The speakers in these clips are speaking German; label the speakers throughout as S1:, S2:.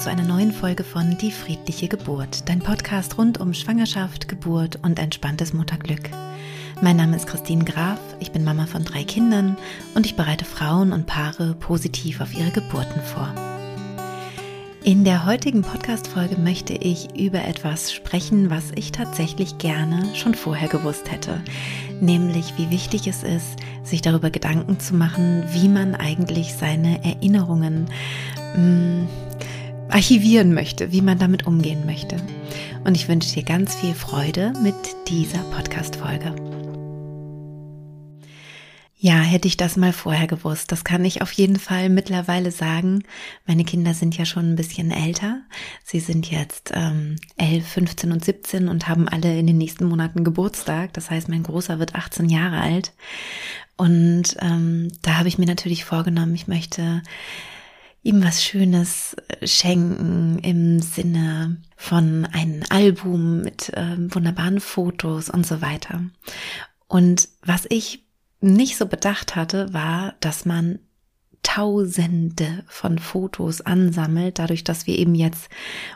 S1: zu einer neuen Folge von Die friedliche Geburt, dein Podcast rund um Schwangerschaft, Geburt und entspanntes Mutterglück. Mein Name ist Christine Graf, ich bin Mama von drei Kindern und ich bereite Frauen und Paare positiv auf ihre Geburten vor. In der heutigen Podcast-Folge möchte ich über etwas sprechen, was ich tatsächlich gerne schon vorher gewusst hätte. Nämlich, wie wichtig es ist, sich darüber Gedanken zu machen, wie man eigentlich seine Erinnerungen mh, mm, archivieren möchte, wie man damit umgehen möchte. Und ich wünsche dir ganz viel Freude mit dieser Podcast-Folge. Ja, hätte ich das mal vorher gewusst. Das kann ich auf jeden Fall mittlerweile sagen. Meine Kinder sind ja schon ein bisschen älter. Sie sind jetzt ähm, 11, 15 und 17 und haben alle in den nächsten Monaten Geburtstag. Das heißt, mein Großer wird 18 Jahre alt. Und ähm, da habe ich mir natürlich vorgenommen, ich möchte ihm was Schönes äh, schenken im Sinne von einem Album mit äh, wunderbaren Fotos und so weiter. Und was ich nicht so bedacht hatte, war, dass man Tausende von Fotos ansammelt, dadurch, dass wir eben jetzt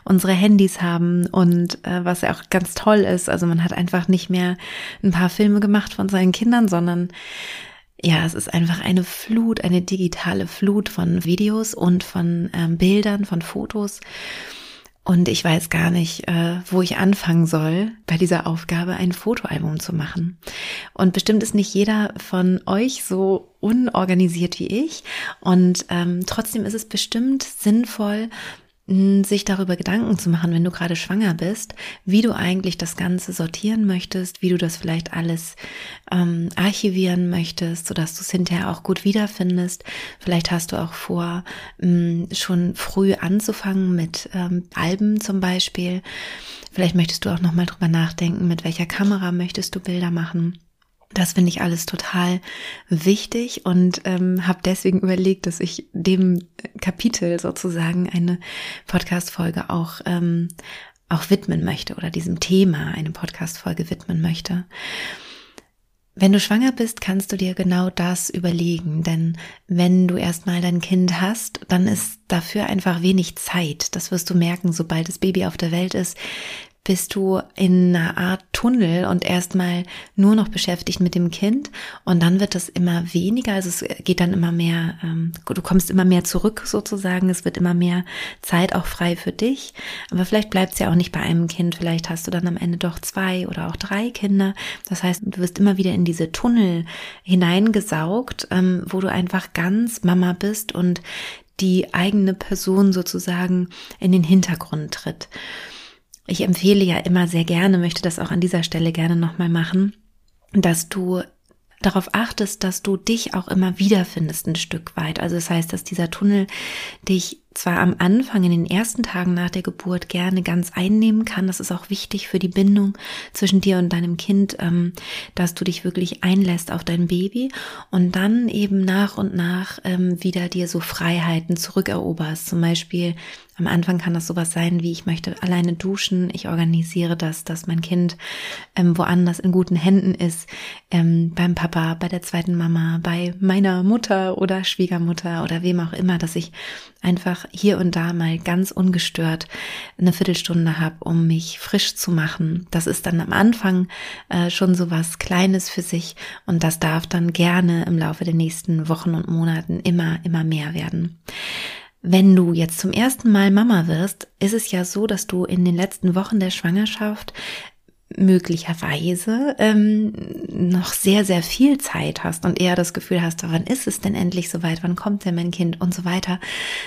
S1: unsere Handys haben und äh, was ja auch ganz toll ist, also man hat einfach nicht mehr ein paar Filme gemacht von seinen Kindern, sondern ja, es ist einfach eine Flut, eine digitale Flut von Videos und von ähm, Bildern, von Fotos. Und ich weiß gar nicht, äh, wo ich anfangen soll, bei dieser Aufgabe ein Fotoalbum zu machen. Und bestimmt ist nicht jeder von euch so unorganisiert wie ich. Und ähm, trotzdem ist es bestimmt sinnvoll, sich darüber Gedanken zu machen, wenn du gerade schwanger bist, wie du eigentlich das Ganze sortieren möchtest, wie du das vielleicht alles ähm, archivieren möchtest, sodass du es hinterher auch gut wiederfindest. Vielleicht hast du auch vor, mh, schon früh anzufangen mit ähm, Alben zum Beispiel. Vielleicht möchtest du auch nochmal drüber nachdenken, mit welcher Kamera möchtest du Bilder machen. Das finde ich alles total wichtig und ähm, habe deswegen überlegt, dass ich dem Kapitel sozusagen eine Podcast-Folge auch ähm, auch widmen möchte oder diesem Thema eine Podcast-Folge widmen möchte. Wenn du schwanger bist, kannst du dir genau das überlegen, denn wenn du erstmal dein Kind hast, dann ist dafür einfach wenig Zeit. Das wirst du merken, sobald das Baby auf der Welt ist bist du in einer Art Tunnel und erstmal nur noch beschäftigt mit dem Kind und dann wird es immer weniger, also es geht dann immer mehr, ähm, du kommst immer mehr zurück sozusagen, es wird immer mehr Zeit auch frei für dich, aber vielleicht bleibt es ja auch nicht bei einem Kind, vielleicht hast du dann am Ende doch zwei oder auch drei Kinder, das heißt, du wirst immer wieder in diese Tunnel hineingesaugt, ähm, wo du einfach ganz Mama bist und die eigene Person sozusagen in den Hintergrund tritt. Ich empfehle ja immer sehr gerne, möchte das auch an dieser Stelle gerne nochmal machen, dass du darauf achtest, dass du dich auch immer wiederfindest ein Stück weit. Also das heißt, dass dieser Tunnel dich zwar am Anfang in den ersten Tagen nach der Geburt gerne ganz einnehmen kann. Das ist auch wichtig für die Bindung zwischen dir und deinem Kind, ähm, dass du dich wirklich einlässt auf dein Baby und dann eben nach und nach ähm, wieder dir so Freiheiten zurückeroberst. Zum Beispiel am Anfang kann das sowas sein wie, ich möchte alleine duschen, ich organisiere das, dass mein Kind ähm, woanders in guten Händen ist, ähm, beim Papa, bei der zweiten Mama, bei meiner Mutter oder Schwiegermutter oder wem auch immer, dass ich einfach hier und da mal ganz ungestört eine Viertelstunde habe, um mich frisch zu machen. Das ist dann am Anfang äh, schon so was Kleines für sich und das darf dann gerne im Laufe der nächsten Wochen und Monaten immer, immer mehr werden. Wenn du jetzt zum ersten Mal Mama wirst, ist es ja so, dass du in den letzten Wochen der Schwangerschaft möglicherweise ähm, noch sehr, sehr viel Zeit hast und eher das Gefühl hast, wann ist es denn endlich soweit, wann kommt denn mein Kind und so weiter,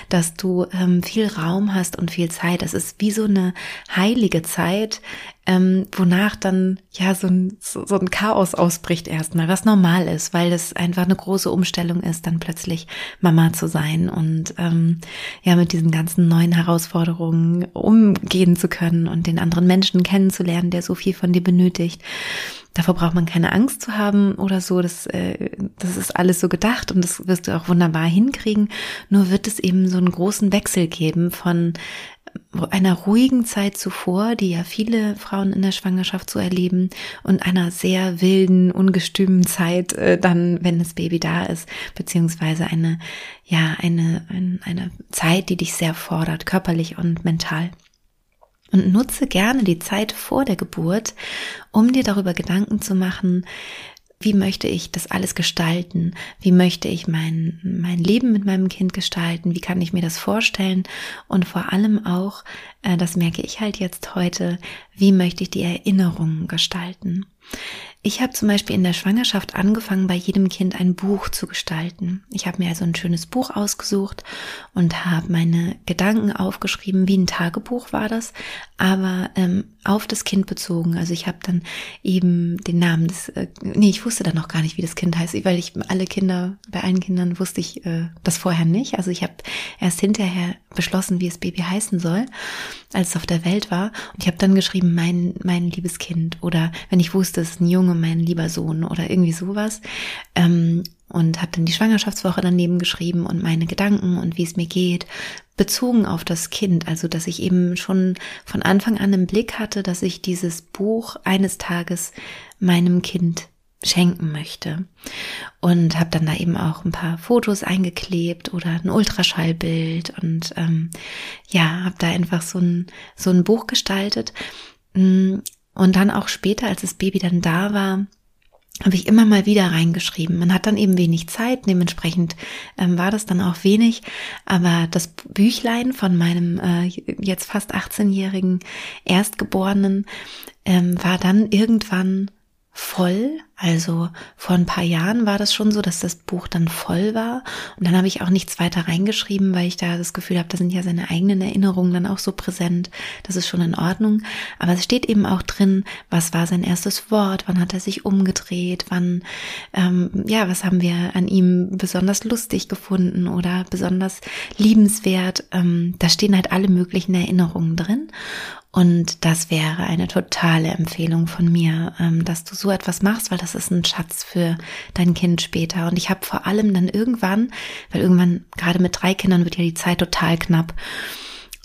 S1: dass du ähm, viel Raum hast und viel Zeit. Es ist wie so eine heilige Zeit, ähm, wonach dann ja so ein, so, so ein Chaos ausbricht erstmal, was normal ist, weil es einfach eine große Umstellung ist, dann plötzlich Mama zu sein und ähm, ja mit diesen ganzen neuen Herausforderungen umgehen zu können und den anderen Menschen kennenzulernen, der so viel von dir benötigt. Davor braucht man keine Angst zu haben oder so. Das, äh, das ist alles so gedacht und das wirst du auch wunderbar hinkriegen. Nur wird es eben so einen großen Wechsel geben von einer ruhigen Zeit zuvor, die ja viele Frauen in der Schwangerschaft so erleben, und einer sehr wilden, ungestümen Zeit äh, dann, wenn das Baby da ist, beziehungsweise eine, ja, eine, eine, eine Zeit, die dich sehr fordert, körperlich und mental. Und nutze gerne die Zeit vor der Geburt, um dir darüber Gedanken zu machen, wie möchte ich das alles gestalten? Wie möchte ich mein, mein Leben mit meinem Kind gestalten? Wie kann ich mir das vorstellen? Und vor allem auch, äh, das merke ich halt jetzt heute, wie möchte ich die Erinnerungen gestalten? Ich habe zum Beispiel in der Schwangerschaft angefangen, bei jedem Kind ein Buch zu gestalten. Ich habe mir also ein schönes Buch ausgesucht und habe meine Gedanken aufgeschrieben, wie ein Tagebuch war das, aber ähm, auf das Kind bezogen. Also ich habe dann eben den Namen des, äh, nee, ich wusste dann noch gar nicht, wie das Kind heißt, weil ich alle Kinder, bei allen Kindern wusste ich äh, das vorher nicht. Also ich habe erst hinterher beschlossen, wie das Baby heißen soll, als es auf der Welt war. Und ich habe dann geschrieben, mein, mein liebes Kind. Oder wenn ich wusste, es ist ein Junge, mein lieber Sohn oder irgendwie sowas. Ähm, und habe dann die Schwangerschaftswoche daneben geschrieben und meine Gedanken und wie es mir geht, bezogen auf das Kind. Also, dass ich eben schon von Anfang an im Blick hatte, dass ich dieses Buch eines Tages meinem Kind schenken möchte. Und habe dann da eben auch ein paar Fotos eingeklebt oder ein Ultraschallbild und ähm, ja, habe da einfach so ein, so ein Buch gestaltet. Mm, und dann auch später, als das Baby dann da war, habe ich immer mal wieder reingeschrieben. Man hat dann eben wenig Zeit, dementsprechend ähm, war das dann auch wenig. Aber das Büchlein von meinem äh, jetzt fast 18-jährigen Erstgeborenen ähm, war dann irgendwann voll. Also vor ein paar Jahren war das schon so, dass das Buch dann voll war. Und dann habe ich auch nichts weiter reingeschrieben, weil ich da das Gefühl habe, da sind ja seine eigenen Erinnerungen dann auch so präsent. Das ist schon in Ordnung. Aber es steht eben auch drin, was war sein erstes Wort, wann hat er sich umgedreht, wann, ähm, ja, was haben wir an ihm besonders lustig gefunden oder besonders liebenswert. Ähm, da stehen halt alle möglichen Erinnerungen drin. Und das wäre eine totale Empfehlung von mir, ähm, dass du so etwas machst, weil das ist ein Schatz für dein Kind später. Und ich habe vor allem dann irgendwann, weil irgendwann gerade mit drei Kindern wird ja die Zeit total knapp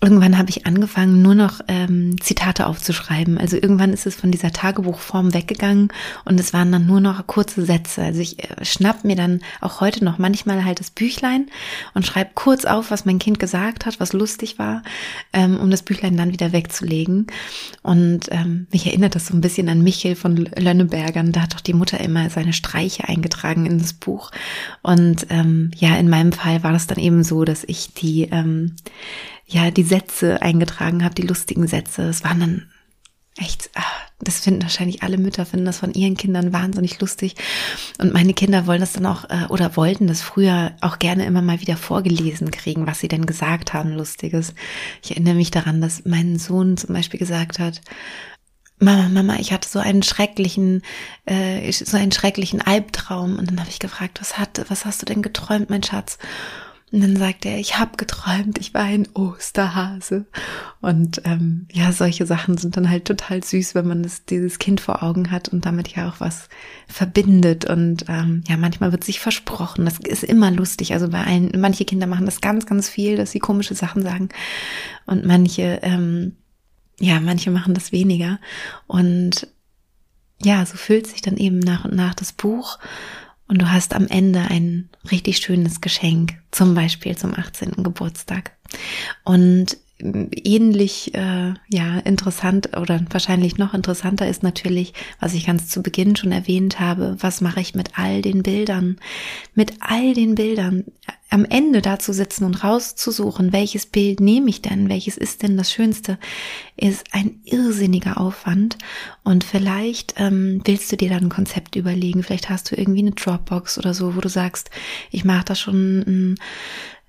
S1: irgendwann habe ich angefangen, nur noch ähm, Zitate aufzuschreiben. Also irgendwann ist es von dieser Tagebuchform weggegangen und es waren dann nur noch kurze Sätze. Also ich äh, schnapp mir dann auch heute noch manchmal halt das Büchlein und schreibe kurz auf, was mein Kind gesagt hat, was lustig war, ähm, um das Büchlein dann wieder wegzulegen. Und ähm, mich erinnert das so ein bisschen an Michel von Lönnebergern. Da hat doch die Mutter immer seine Streiche eingetragen in das Buch. Und ähm, ja, in meinem Fall war das dann eben so, dass ich die ähm, ja die Sätze eingetragen habe, die lustigen Sätze. Es waren dann echt, ach, das finden wahrscheinlich alle Mütter, finden das von ihren Kindern wahnsinnig lustig. Und meine Kinder wollen das dann auch äh, oder wollten das früher auch gerne immer mal wieder vorgelesen kriegen, was sie denn gesagt haben, lustiges. Ich erinnere mich daran, dass mein Sohn zum Beispiel gesagt hat, Mama, Mama, ich hatte so einen schrecklichen, äh, so einen schrecklichen Albtraum. Und dann habe ich gefragt, was hat, was hast du denn geträumt, mein Schatz? Und dann sagt er, ich habe geträumt, ich war ein Osterhase. Und ähm, ja, solche Sachen sind dann halt total süß, wenn man das, dieses Kind vor Augen hat und damit ja auch was verbindet. Und ähm, ja, manchmal wird sich versprochen. Das ist immer lustig. Also bei allen, manche Kinder machen das ganz, ganz viel, dass sie komische Sachen sagen. Und manche, ähm, ja, manche machen das weniger. Und ja, so füllt sich dann eben nach und nach das Buch und du hast am Ende ein richtig schönes Geschenk, zum Beispiel zum 18. Geburtstag. Und ähnlich äh, ja interessant oder wahrscheinlich noch interessanter ist natürlich, was ich ganz zu Beginn schon erwähnt habe, was mache ich mit all den Bildern? Mit all den Bildern am Ende da zu sitzen und rauszusuchen, welches Bild nehme ich denn, welches ist denn das Schönste, ist ein irrsinniger Aufwand. Und vielleicht ähm, willst du dir dann ein Konzept überlegen, vielleicht hast du irgendwie eine Dropbox oder so, wo du sagst, ich mache da schon ein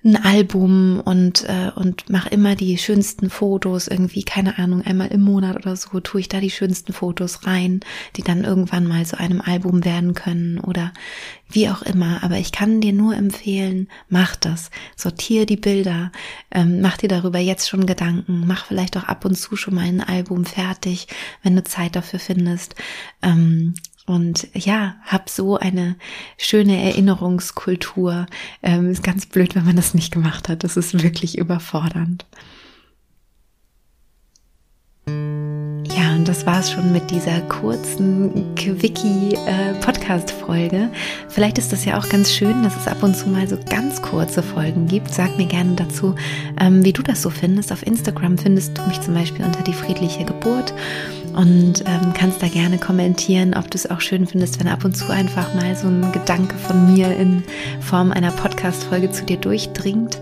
S1: ein Album und, äh, und mache immer die schönsten Fotos, irgendwie, keine Ahnung, einmal im Monat oder so, tue ich da die schönsten Fotos rein, die dann irgendwann mal zu einem Album werden können oder wie auch immer. Aber ich kann dir nur empfehlen, mach das. Sortier die Bilder, ähm, mach dir darüber jetzt schon Gedanken, mach vielleicht auch ab und zu schon mal ein Album fertig, wenn du Zeit dafür findest. Ähm, und ja, hab so eine schöne Erinnerungskultur. Ähm, ist ganz blöd, wenn man das nicht gemacht hat. Das ist wirklich überfordernd. Ja, und das war's schon mit dieser kurzen Quickie-Podcast-Folge. Äh, Vielleicht ist das ja auch ganz schön, dass es ab und zu mal so ganz kurze Folgen gibt. Sag mir gerne dazu, ähm, wie du das so findest. Auf Instagram findest du mich zum Beispiel unter die friedliche Geburt und ähm, kannst da gerne kommentieren, ob du es auch schön findest, wenn ab und zu einfach mal so ein Gedanke von mir in Form einer Podcast-Folge zu dir durchdringt.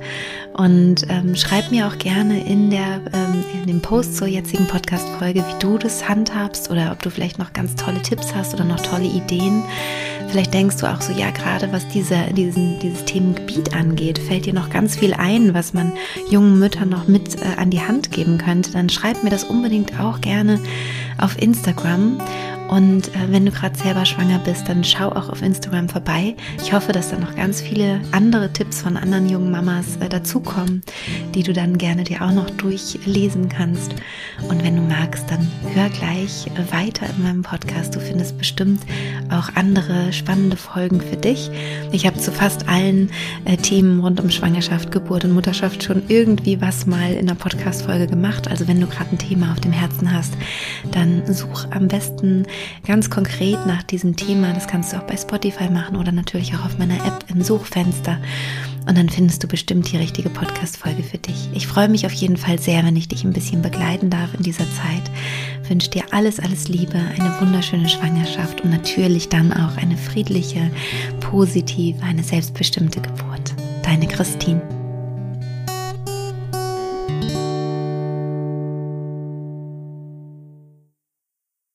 S1: Und ähm, schreib mir auch gerne in, der, ähm, in dem Post zur jetzigen Podcast-Folge, wie du das handhabst oder ob du vielleicht noch ganz tolle Tipps hast oder noch tolle Ideen. Vielleicht denkst du auch so, ja, gerade was diese, diesen, dieses Themengebiet angeht, fällt dir noch ganz viel ein, was man jungen Müttern noch mit äh, an die Hand geben könnte. Dann schreib mir das unbedingt auch gerne auf Instagram. Und äh, wenn du gerade selber schwanger bist, dann schau auch auf Instagram vorbei. Ich hoffe, dass da noch ganz viele andere Tipps von anderen jungen Mamas äh, dazukommen, die du dann gerne dir auch noch durchlesen kannst. Und wenn du magst, dann hör gleich äh, weiter in meinem Podcast. Du findest bestimmt auch andere spannende Folgen für dich. Ich habe zu fast allen äh, Themen rund um Schwangerschaft, Geburt und Mutterschaft schon irgendwie was mal in der Podcast-Folge gemacht. Also wenn du gerade ein Thema auf dem Herzen hast, dann such am besten ganz konkret nach diesem Thema. Das kannst du auch bei Spotify machen oder natürlich auch auf meiner App im Suchfenster. Und dann findest du bestimmt die richtige Podcast-Folge für dich. Ich freue mich auf jeden Fall sehr, wenn ich dich ein bisschen begleiten darf in dieser Zeit. Wünsche dir alles, alles Liebe, eine wunderschöne Schwangerschaft und natürlich dann auch eine friedliche, positive, eine selbstbestimmte Geburt. Deine Christine.